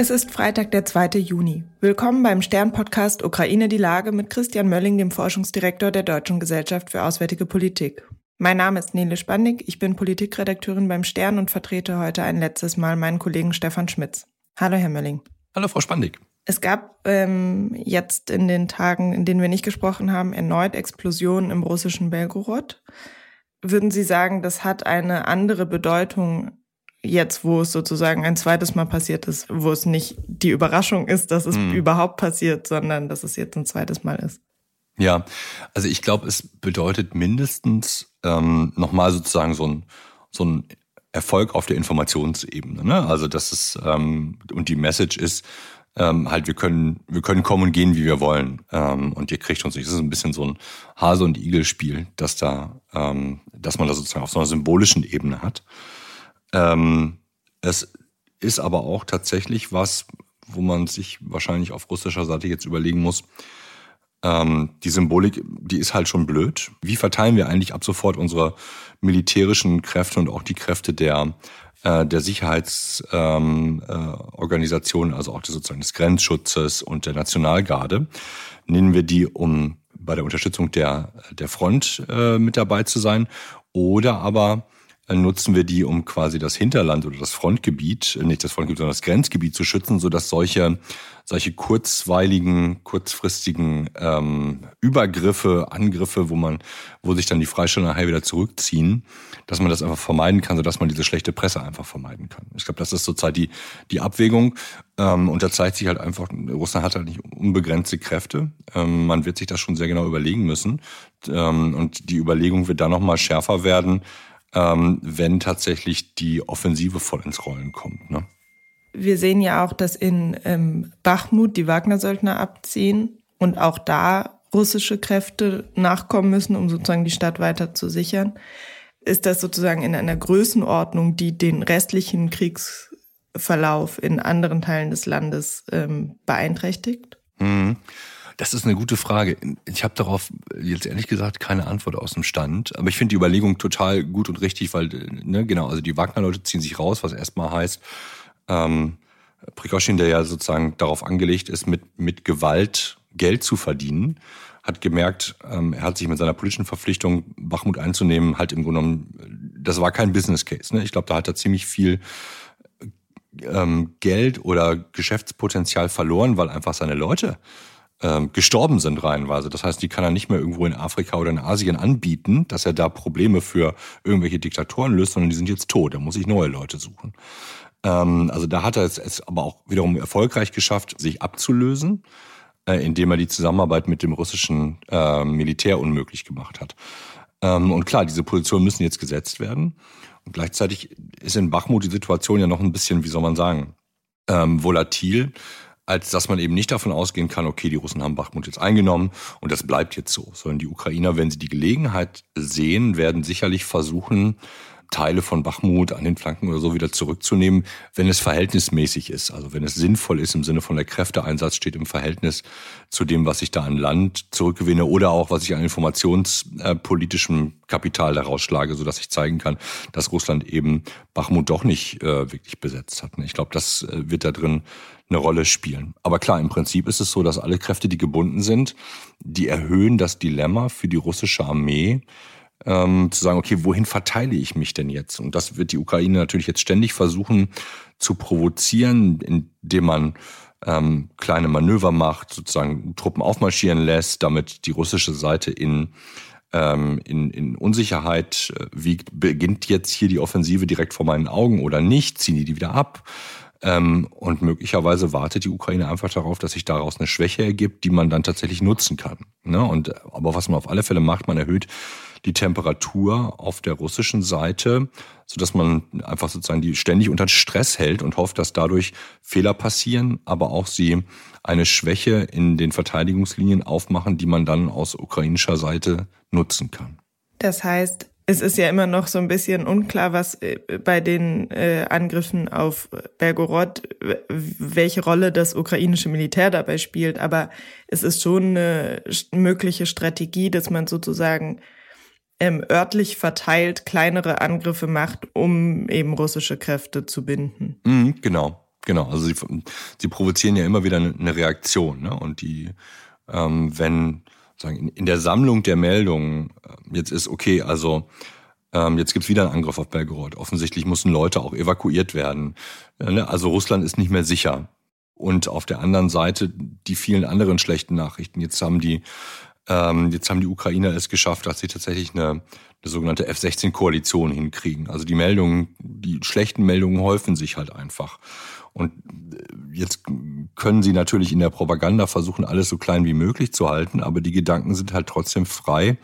Es ist Freitag, der 2. Juni. Willkommen beim Stern-Podcast Ukraine die Lage mit Christian Mölling, dem Forschungsdirektor der Deutschen Gesellschaft für Auswärtige Politik. Mein Name ist Nele Spandig, ich bin Politikredakteurin beim Stern und vertrete heute ein letztes Mal meinen Kollegen Stefan Schmitz. Hallo, Herr Mölling. Hallo, Frau Spandig. Es gab ähm, jetzt in den Tagen, in denen wir nicht gesprochen haben, erneut Explosionen im russischen Belgorod. Würden Sie sagen, das hat eine andere Bedeutung jetzt, wo es sozusagen ein zweites Mal passiert ist, wo es nicht die Überraschung ist, dass es mhm. überhaupt passiert, sondern dass es jetzt ein zweites Mal ist. Ja, also ich glaube, es bedeutet mindestens ähm, nochmal sozusagen so ein, so ein Erfolg auf der Informationsebene. Ne? Also das ist, ähm, und die Message ist, ähm, halt, wir können, wir können kommen und gehen, wie wir wollen. Ähm, und ihr kriegt uns nicht. Das ist ein bisschen so ein Hase- und Igel-Spiel, dass da, ähm, dass man das sozusagen auf so einer symbolischen Ebene hat. Ähm, es ist aber auch tatsächlich was, wo man sich wahrscheinlich auf russischer Seite jetzt überlegen muss, ähm, die Symbolik, die ist halt schon blöd. Wie verteilen wir eigentlich ab sofort unsere militärischen Kräfte und auch die Kräfte der, äh, der Sicherheitsorganisationen, ähm, äh, also auch des, sozusagen des Grenzschutzes und der Nationalgarde? Nehmen wir die, um bei der Unterstützung der, der Front äh, mit dabei zu sein? Oder aber nutzen wir die, um quasi das Hinterland oder das Frontgebiet, äh, nicht das Frontgebiet, sondern das Grenzgebiet zu schützen, sodass solche, solche kurzweiligen, kurzfristigen ähm, Übergriffe, Angriffe, wo man, wo sich dann die Freisteller nachher wieder zurückziehen, dass man das einfach vermeiden kann, sodass man diese schlechte Presse einfach vermeiden kann. Ich glaube, das ist zurzeit die, die Abwägung. Ähm, und da zeigt sich halt einfach, Russland hat halt nicht unbegrenzte Kräfte. Ähm, man wird sich das schon sehr genau überlegen müssen. Ähm, und die Überlegung wird dann nochmal schärfer werden, ähm, wenn tatsächlich die Offensive voll ins Rollen kommt. Ne? Wir sehen ja auch, dass in ähm, Bachmut die Wagner-Söldner abziehen und auch da russische Kräfte nachkommen müssen, um sozusagen die Stadt weiter zu sichern. Ist das sozusagen in einer Größenordnung, die den restlichen Kriegsverlauf in anderen Teilen des Landes ähm, beeinträchtigt? Mhm. Das ist eine gute Frage. Ich habe darauf jetzt ehrlich gesagt keine Antwort aus dem Stand. Aber ich finde die Überlegung total gut und richtig, weil, ne, genau, also die Wagner-Leute ziehen sich raus, was erstmal heißt, ähm, Prikoschin, der ja sozusagen darauf angelegt ist, mit, mit Gewalt Geld zu verdienen, hat gemerkt, ähm, er hat sich mit seiner politischen Verpflichtung, Bachmut einzunehmen, halt im Grunde genommen, das war kein Business Case. Ne? Ich glaube, da hat er ziemlich viel ähm, Geld oder Geschäftspotenzial verloren, weil einfach seine Leute ähm, gestorben sind reihenweise. Das heißt, die kann er nicht mehr irgendwo in Afrika oder in Asien anbieten, dass er da Probleme für irgendwelche Diktatoren löst, sondern die sind jetzt tot. Da muss ich neue Leute suchen. Ähm, also da hat er es aber auch wiederum erfolgreich geschafft, sich abzulösen, äh, indem er die Zusammenarbeit mit dem russischen äh, Militär unmöglich gemacht hat. Ähm, und klar, diese Positionen müssen jetzt gesetzt werden. Und gleichzeitig ist in Bachmut die Situation ja noch ein bisschen, wie soll man sagen, ähm, volatil als dass man eben nicht davon ausgehen kann, okay, die Russen haben Bachmut jetzt eingenommen und das bleibt jetzt so, sondern die Ukrainer, wenn sie die Gelegenheit sehen, werden sicherlich versuchen, Teile von Bachmut an den Flanken oder so wieder zurückzunehmen, wenn es verhältnismäßig ist. Also wenn es sinnvoll ist im Sinne von der Kräfteeinsatz steht im Verhältnis zu dem, was ich da an Land zurückgewinne oder auch was ich an informationspolitischem Kapital daraus schlage, sodass ich zeigen kann, dass Russland eben Bachmut doch nicht äh, wirklich besetzt hat. Ich glaube, das äh, wird da drin eine Rolle spielen. Aber klar, im Prinzip ist es so, dass alle Kräfte, die gebunden sind, die erhöhen das Dilemma für die russische Armee, ähm, zu sagen, okay, wohin verteile ich mich denn jetzt? Und das wird die Ukraine natürlich jetzt ständig versuchen zu provozieren, indem man ähm, kleine Manöver macht, sozusagen Truppen aufmarschieren lässt, damit die russische Seite in ähm, in, in Unsicherheit äh, wiegt, beginnt jetzt hier die Offensive direkt vor meinen Augen oder nicht, ziehen die die wieder ab? Ähm, und möglicherweise wartet die Ukraine einfach darauf, dass sich daraus eine Schwäche ergibt, die man dann tatsächlich nutzen kann. Ne? Und, aber was man auf alle Fälle macht, man erhöht die Temperatur auf der russischen Seite, so dass man einfach sozusagen die ständig unter Stress hält und hofft, dass dadurch Fehler passieren, aber auch sie eine Schwäche in den Verteidigungslinien aufmachen, die man dann aus ukrainischer Seite nutzen kann. Das heißt, es ist ja immer noch so ein bisschen unklar, was äh, bei den äh, Angriffen auf Belgorod, welche Rolle das ukrainische Militär dabei spielt. Aber es ist schon eine mögliche Strategie, dass man sozusagen ähm, örtlich verteilt kleinere Angriffe macht, um eben russische Kräfte zu binden. Mhm, genau. Genau, also sie, sie provozieren ja immer wieder eine Reaktion. Ne? Und die, ähm, wenn sagen, in der Sammlung der Meldungen äh, jetzt ist, okay, also ähm, jetzt gibt's wieder einen Angriff auf Belgorod. Offensichtlich mussten Leute auch evakuiert werden. Ne? Also Russland ist nicht mehr sicher. Und auf der anderen Seite die vielen anderen schlechten Nachrichten. Jetzt haben die, ähm, jetzt haben die Ukrainer es geschafft, dass sie tatsächlich eine, eine sogenannte F-16-Koalition hinkriegen. Also die Meldungen, die schlechten Meldungen häufen sich halt einfach. Und äh, jetzt können sie natürlich in der Propaganda versuchen, alles so klein wie möglich zu halten, aber die Gedanken sind halt trotzdem frei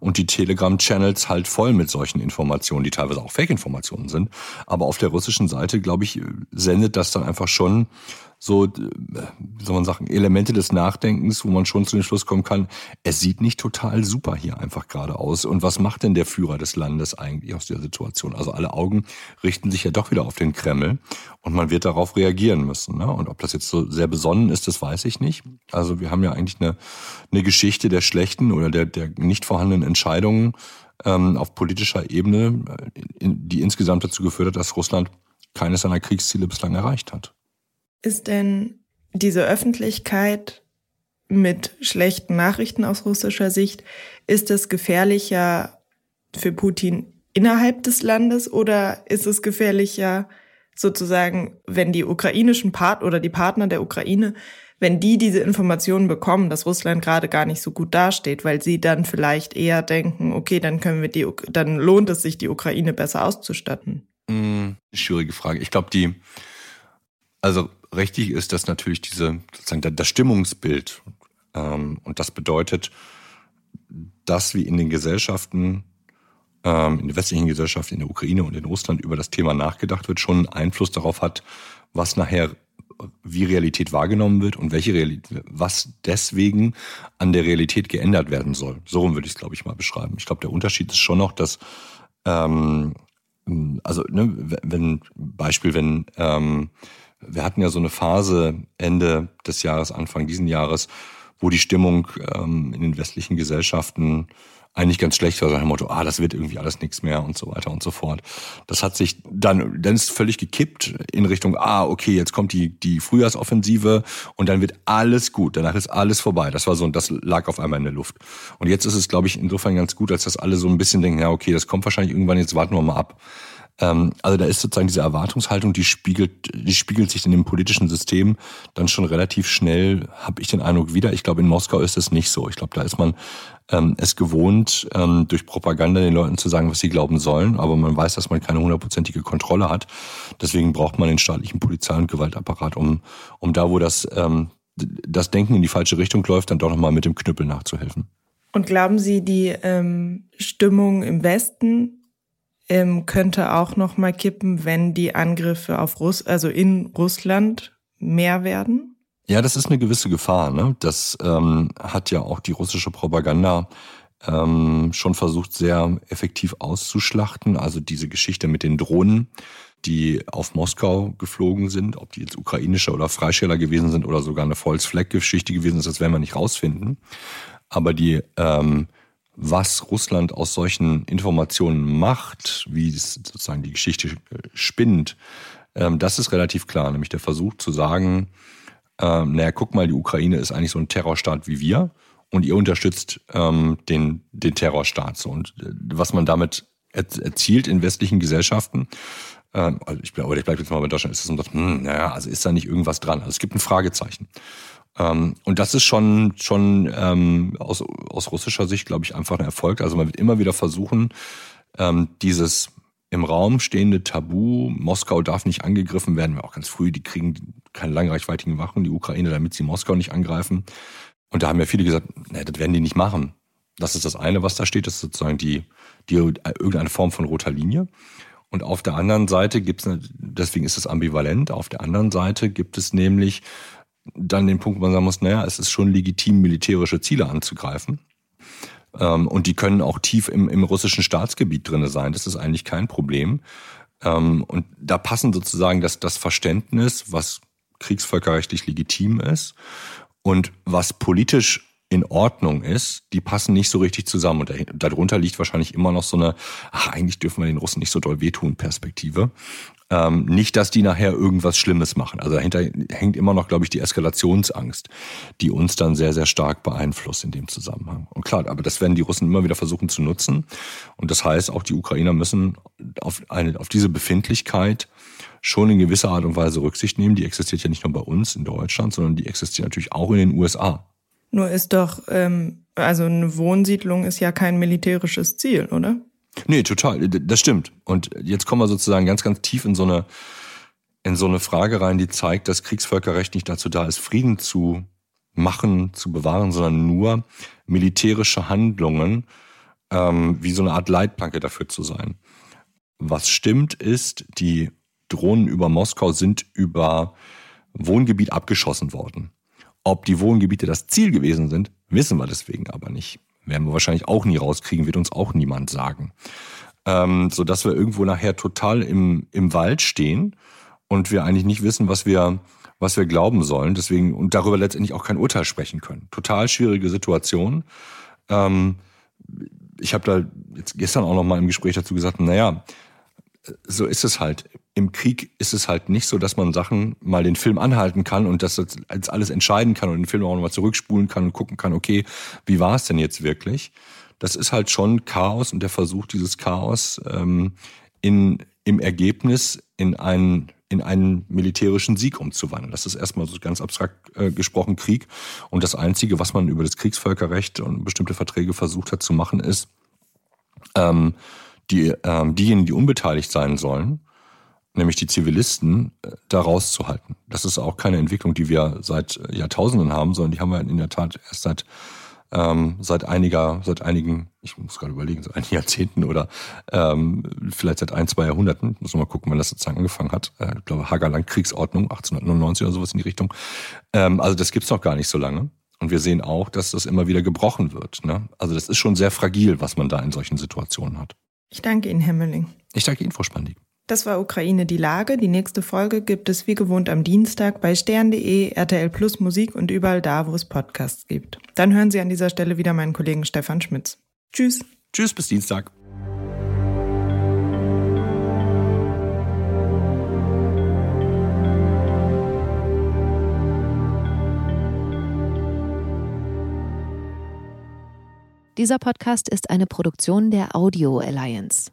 und die Telegram-Channels halt voll mit solchen Informationen, die teilweise auch Fake-Informationen sind. Aber auf der russischen Seite, glaube ich, sendet das dann einfach schon so, äh, wie soll man sagen, Elemente des Nachdenkens, wo man schon zu dem Schluss kommen kann, es sieht nicht total super hier einfach gerade aus. Und was macht denn der Führer des Landes eigentlich aus der Situation? Also alle Augen richten sich ja doch wieder auf den Kreml und man wird darauf reagieren müssen. Ne? Und ob das jetzt so sehr besonnen ist, das weiß ich nicht. Also wir haben ja eigentlich eine, eine Geschichte der schlechten oder der, der nicht vorhandenen Entscheidungen ähm, auf politischer Ebene, äh, die insgesamt dazu geführt hat, dass Russland keines seiner Kriegsziele bislang erreicht hat. Ist denn diese Öffentlichkeit mit schlechten Nachrichten aus russischer Sicht, ist es gefährlicher für Putin innerhalb des Landes oder ist es gefährlicher sozusagen, wenn die ukrainischen Part oder die Partner der Ukraine, wenn die diese Informationen bekommen, dass Russland gerade gar nicht so gut dasteht, weil sie dann vielleicht eher denken, okay, dann können wir die, dann lohnt es sich, die Ukraine besser auszustatten? Hm, schwierige Frage. Ich glaube, die, also richtig ist, dass natürlich diese, sozusagen das Stimmungsbild, ähm, und das bedeutet, dass wie in den Gesellschaften, ähm, in der westlichen Gesellschaft, in der Ukraine und in Russland über das Thema nachgedacht wird, schon Einfluss darauf hat, was nachher wie Realität wahrgenommen wird und welche Realität, was deswegen an der Realität geändert werden soll. So würde ich es, glaube ich, mal beschreiben. Ich glaube, der Unterschied ist schon noch, dass ähm, also ne, wenn Beispiel, wenn ähm, wir hatten ja so eine Phase Ende des Jahres, Anfang diesen Jahres, wo die Stimmung ähm, in den westlichen Gesellschaften eigentlich ganz schlecht war, so ein Motto, ah, das wird irgendwie alles nichts mehr und so weiter und so fort. Das hat sich dann, dann ist völlig gekippt in Richtung, ah, okay, jetzt kommt die, die Frühjahrsoffensive und dann wird alles gut, danach ist alles vorbei. Das war so, das lag auf einmal in der Luft. Und jetzt ist es, glaube ich, insofern ganz gut, als dass alle so ein bisschen denken, ja, okay, das kommt wahrscheinlich irgendwann, jetzt warten wir mal ab. Ähm, also da ist sozusagen diese Erwartungshaltung, die spiegelt, die spiegelt sich in dem politischen System dann schon relativ schnell, habe ich den Eindruck, wieder. Ich glaube, in Moskau ist es nicht so. Ich glaube, da ist man ähm, es gewohnt, ähm, durch Propaganda den Leuten zu sagen, was sie glauben sollen, aber man weiß, dass man keine hundertprozentige Kontrolle hat. Deswegen braucht man den staatlichen Polizei- und Gewaltapparat, um, um da, wo das, ähm, das Denken in die falsche Richtung läuft, dann doch nochmal mit dem Knüppel nachzuhelfen. Und glauben Sie, die ähm, Stimmung im Westen ähm, könnte auch noch mal kippen, wenn die Angriffe auf Russ, also in Russland mehr werden? Ja, das ist eine gewisse Gefahr. Ne? Das ähm, hat ja auch die russische Propaganda ähm, schon versucht, sehr effektiv auszuschlachten. Also diese Geschichte mit den Drohnen, die auf Moskau geflogen sind, ob die jetzt ukrainische oder Freisteller gewesen sind oder sogar eine False-Flag-Geschichte gewesen ist, das werden wir nicht rausfinden. Aber die ähm, was Russland aus solchen Informationen macht, wie es sozusagen die Geschichte äh, spinnt, ähm, das ist relativ klar. Nämlich der Versuch zu sagen, ähm, naja, guck mal, die Ukraine ist eigentlich so ein Terrorstaat wie wir und ihr unterstützt ähm, den, den Terrorstaat. Und äh, was man damit erzielt in westlichen Gesellschaften, ähm, also ich, aber ich bleibe jetzt mal bei Deutschland, ist es so, hm, naja, also ist da nicht irgendwas dran? Also es gibt ein Fragezeichen. Ähm, und das ist schon, schon ähm, aus, aus russischer Sicht, glaube ich, einfach ein Erfolg. Also man wird immer wieder versuchen, ähm, dieses im Raum stehende Tabu, Moskau darf nicht angegriffen werden, auch ganz früh, die kriegen keine langreichweitigen Wachen, die Ukraine, damit sie Moskau nicht angreifen. Und da haben ja viele gesagt, nee, das werden die nicht machen. Das ist das eine, was da steht, das ist sozusagen die, die irgendeine Form von roter Linie. Und auf der anderen Seite gibt es, deswegen ist es ambivalent, auf der anderen Seite gibt es nämlich dann den Punkt, wo man sagen muss, naja, es ist schon legitim, militärische Ziele anzugreifen. Ähm, und die können auch tief im, im russischen Staatsgebiet drinne sein. Das ist eigentlich kein Problem. Ähm, und da passen sozusagen das, das Verständnis, was kriegsvölkerrechtlich legitim ist und was politisch in Ordnung ist, die passen nicht so richtig zusammen. Und darunter liegt wahrscheinlich immer noch so eine, ach, eigentlich dürfen wir den Russen nicht so doll wehtun, Perspektive. Ähm, nicht, dass die nachher irgendwas Schlimmes machen. Also dahinter hängt immer noch, glaube ich, die Eskalationsangst, die uns dann sehr, sehr stark beeinflusst in dem Zusammenhang. Und klar, aber das werden die Russen immer wieder versuchen zu nutzen. Und das heißt, auch die Ukrainer müssen auf, eine, auf diese Befindlichkeit schon in gewisser Art und Weise Rücksicht nehmen. Die existiert ja nicht nur bei uns in Deutschland, sondern die existiert natürlich auch in den USA. Nur ist doch, ähm, also eine Wohnsiedlung ist ja kein militärisches Ziel, oder? Nee, total. Das stimmt. Und jetzt kommen wir sozusagen ganz, ganz tief in so eine, in so eine Frage rein, die zeigt, dass Kriegsvölkerrecht nicht dazu da ist, Frieden zu machen, zu bewahren, sondern nur militärische Handlungen ähm, wie so eine Art Leitplanke dafür zu sein. Was stimmt ist, die Drohnen über Moskau sind über Wohngebiet abgeschossen worden. Ob die Wohngebiete das Ziel gewesen sind, wissen wir deswegen aber nicht. Werden wir wahrscheinlich auch nie rauskriegen, wird uns auch niemand sagen. Ähm, so dass wir irgendwo nachher total im, im Wald stehen und wir eigentlich nicht wissen, was wir, was wir glauben sollen. Deswegen und darüber letztendlich auch kein Urteil sprechen können. Total schwierige Situation. Ähm, ich habe da jetzt gestern auch noch mal im Gespräch dazu gesagt, naja, so ist es halt. Im Krieg ist es halt nicht so, dass man Sachen mal den Film anhalten kann und das als alles entscheiden kann und den Film auch nochmal zurückspulen kann und gucken kann, okay, wie war es denn jetzt wirklich? Das ist halt schon Chaos und der Versuch, dieses Chaos ähm, in, im Ergebnis in einen, in einen militärischen Sieg umzuwandeln. Das ist erstmal so ganz abstrakt äh, gesprochen Krieg. Und das Einzige, was man über das Kriegsvölkerrecht und bestimmte Verträge versucht hat zu machen, ist, ähm, die, ähm, diejenigen, die unbeteiligt sein sollen, nämlich die Zivilisten, äh, da rauszuhalten. Das ist auch keine Entwicklung, die wir seit äh, Jahrtausenden haben, sondern die haben wir in der Tat erst seit ähm, seit einiger, seit einigen, ich muss gerade überlegen, seit einigen Jahrzehnten oder ähm, vielleicht seit ein, zwei Jahrhunderten, muss man mal gucken, wann das sozusagen angefangen hat. Äh, ich glaube, Hagerland Kriegsordnung, 1899 oder sowas in die Richtung. Ähm, also das gibt's noch gar nicht so lange. Und wir sehen auch, dass das immer wieder gebrochen wird. Ne? Also das ist schon sehr fragil, was man da in solchen Situationen hat. Ich danke Ihnen, Herr Mölling. Ich danke Ihnen, Frau Spandig. Das war Ukraine die Lage. Die nächste Folge gibt es wie gewohnt am Dienstag bei stern.de, RTL Plus Musik und überall da, wo es Podcasts gibt. Dann hören Sie an dieser Stelle wieder meinen Kollegen Stefan Schmitz. Tschüss. Tschüss, bis Dienstag. Dieser Podcast ist eine Produktion der Audio Alliance.